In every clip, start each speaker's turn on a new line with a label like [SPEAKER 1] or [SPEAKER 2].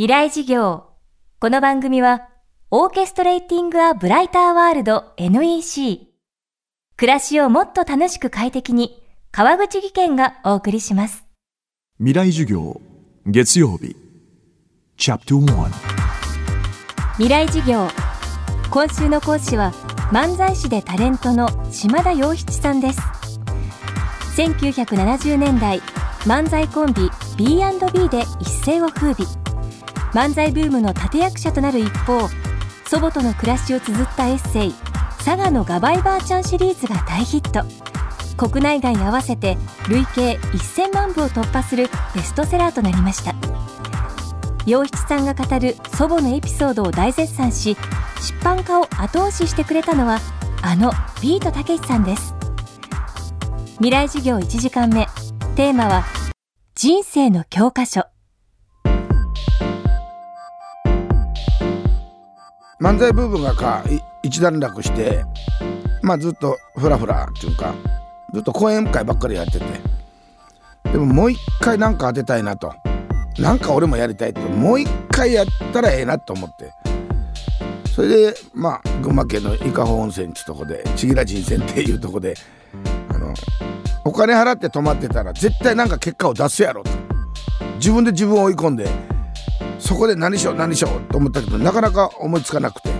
[SPEAKER 1] 未来事業。この番組は、オーケストレーティング・ア・ブライター・ワールド NEC。暮らしをもっと楽しく快適に、川口義賢がお送りします。
[SPEAKER 2] 未来授業月曜日チャプト1
[SPEAKER 1] 未来事業。今週の講師は、漫才師でタレントの島田洋七さんです。1970年代、漫才コンビ B&B で一世を風靡。漫才ブームの立役者となる一方祖母との暮らしを綴ったエッセイ「佐賀のガバイばあちゃん」シリーズが大ヒット。国内外合わせて累計1000万部を突破するベストセラーとなりました。洋七さんが語る祖母のエピソードを大絶賛し出版化を後押ししてくれたのはあのビートたけしさんです。未来授業1時間目。テーマは人生の教科書。
[SPEAKER 3] 漫才ブームがか一段落してまあずっとフラフラっていうかずっと講演会ばっかりやってて。でももう一回なんか当てたいなと。なんか俺もやりたいと。もう一回やったらええなと思って。それでまあ群馬県の伊香保温泉ってとこで千吉良人泉っていうとこであのお金払って泊まってたら絶対なんか結果を出すやろと。自分で自分を追い込んでそこで何しよう何しようと思ったけどなかなか思いつかなくて。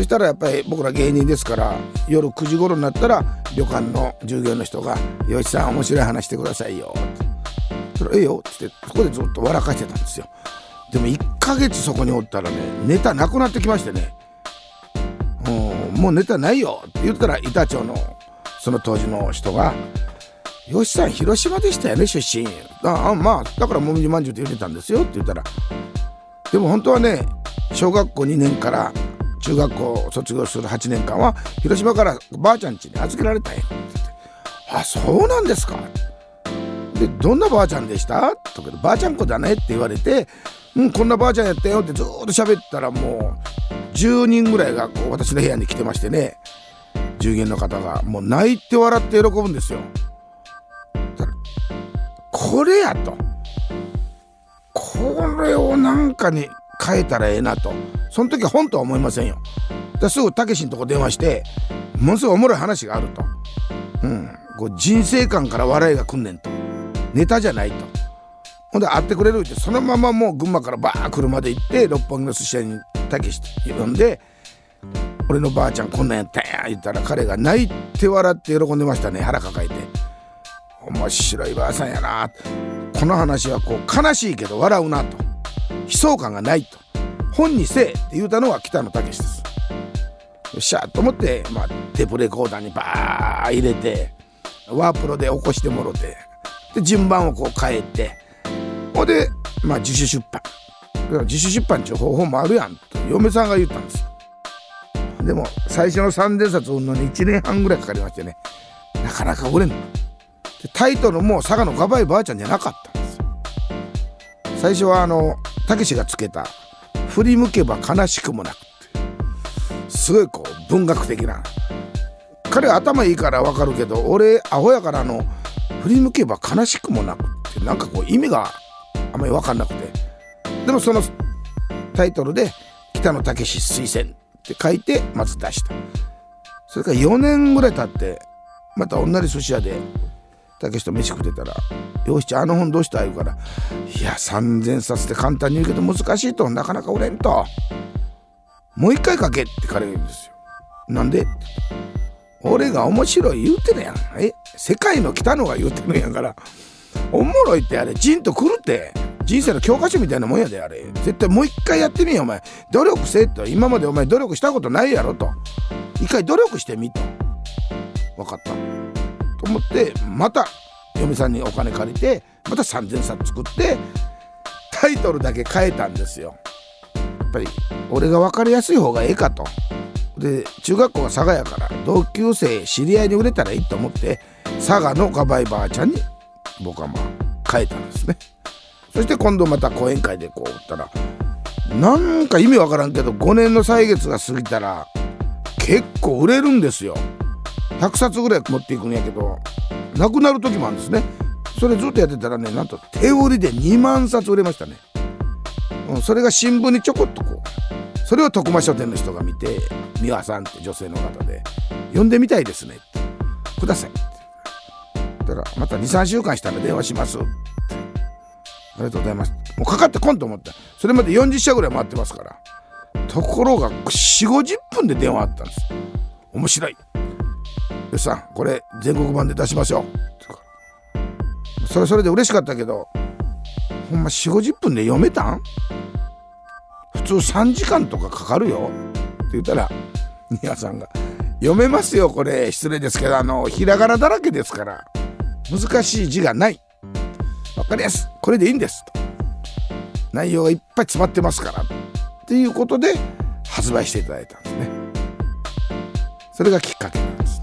[SPEAKER 3] そしたらやっぱり僕ら芸人ですから夜9時頃になったら旅館の従業員の人が「よしさん面白い話してくださいよ」って「それええよ」ってそこでずっと笑かしてたんですよ。でも1ヶ月そこにおったらねネタなくなってきましてね「うんもうネタないよ」って言ったら板長のその当時の人が「よしさん広島でしたよね出身。ああまあだからもみじまんじゅうって言ってたんですよ」って言ったらでも本当はね小学校2年から中学校を卒業する8年間は広島からばあちゃん家に預けられたんや「あそうなんですか」で「どんなばあちゃんでした?」とかで「ばあちゃん子だね」って言われて「うんこんなばあちゃんやったよ」ってずっと喋ったらもう10人ぐらいがこう私の部屋に来てましてね従業員の方がもう泣いて笑って喜ぶんですよ。これやとこれをなんかに変えたらええなと。その時本とは思いませんよ。すぐたけしのとこ電話してものすごいおもろい話があると、うん、こう人生観から笑いが来んねんと。ネタじゃないと。ほんで会ってくれるってそのままもう群馬からバー車で行って六本木の寿司屋にたけし呼んで「俺のばあちゃんこんなんやったんや」言ったら彼が泣いて笑って喜んでましたね。腹抱えて。面白いばあさんやな。この話はこう悲しいけど笑うなと。悲壮感がないと。本にせえって言うたのが北野武です。よっしゃと思って、まあ、テープレコーダーにバー入れてワープロで起こしてもろてで順番をこう変えてほんで、まあ、自主出版。自主出版っていう方法もあるやんと嫁さんが言ったんですよ。でも最初の3000冊売るのに1年半ぐらいかかりましてねなかなか売れんの。タイトルも佐賀のガバイばあちゃんじゃなかったんですよ。最初はあのたけしがつけた「振り向けば悲しくもなく」ってすごいこう文学的な。彼は頭いいからわかるけど俺アホやからの「振り向けば悲しくもなく」って。なんかこう意味があんまり分かんなくて。でもそのタイトルで「北野武推薦」って書いてまず出した。それから4年ぐらい経ってまた同じ寿司屋でたけしと飯食ってたら「よしちゃんあの本どうした?」言うから「いや3,000冊って簡単に言うけど難しいとなかなか売れんと。もう一回書け」って彼が言うんですよ。なんで？俺が面白い言うてるやん。え？世界の北野が言うてるんやから。おもろいってあれ。ジンとくるって。人生の教科書みたいなもんやであれ。絶対もう一回やってみよお前。努力せえと。今までお前努力したことないやろと。一回努力してみと。分かった。と思ってまた嫁さんにお金借りてまた3,000冊作ってタイトルだけ変えたんですよ。やっぱり俺が分かりやすい方がええかと。で中学校が佐賀やから同級生知り合いに売れたらいいと思って佐賀のガバイばあちゃんに僕はまあ変えたんですね。そして今度また講演会でこう売ったらなんか意味わからんけど5年の歳月が過ぎたら結構売れるんですよ。100冊ぐらい持っていくんやけどなくなる時もあるんですね。それずっとやってたらねなんと手売りで2万冊売れましたね。うん、それが新聞にちょこっとこうそれを徳間書店の人が見て「美輪さん」って女性の方で「読んでみたいですね」って「ください」って言ったら「また23週間したら電話します」って「ありがとうございます」もうかかってこんと思った。それまで40社ぐらい回ってますから。ところが4 5 0分で電話あったんです。面白い。よしさんこれ全国版で出しましょう。それそれで嬉しかったけどほんま4 5 0分で読めたん？普通3時間とかかかるよ。って言ったら皆さんが「読めますよこれ。失礼ですけどあのひらがなだらけですから難しい字がない。分かりやすこれでいいんです」と内容がいっぱい詰まってますから。っていうことで発売していただいたんですね。それがきっかけなんです。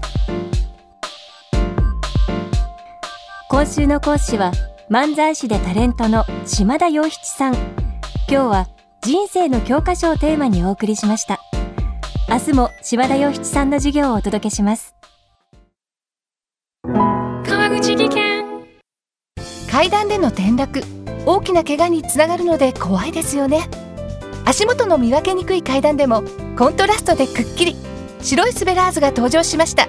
[SPEAKER 1] 今週の講師は漫才師でタレントの島田洋七さん。今日は人生の教科書をテーマにお送りしました。明日も島田洋七さんの授業をお届けします。
[SPEAKER 4] 川口技研。階段での転落。大きな怪我につながるので怖いですよね。足元の見分けにくい階段でもコントラストでくっきり。白いスベラーズが登場しました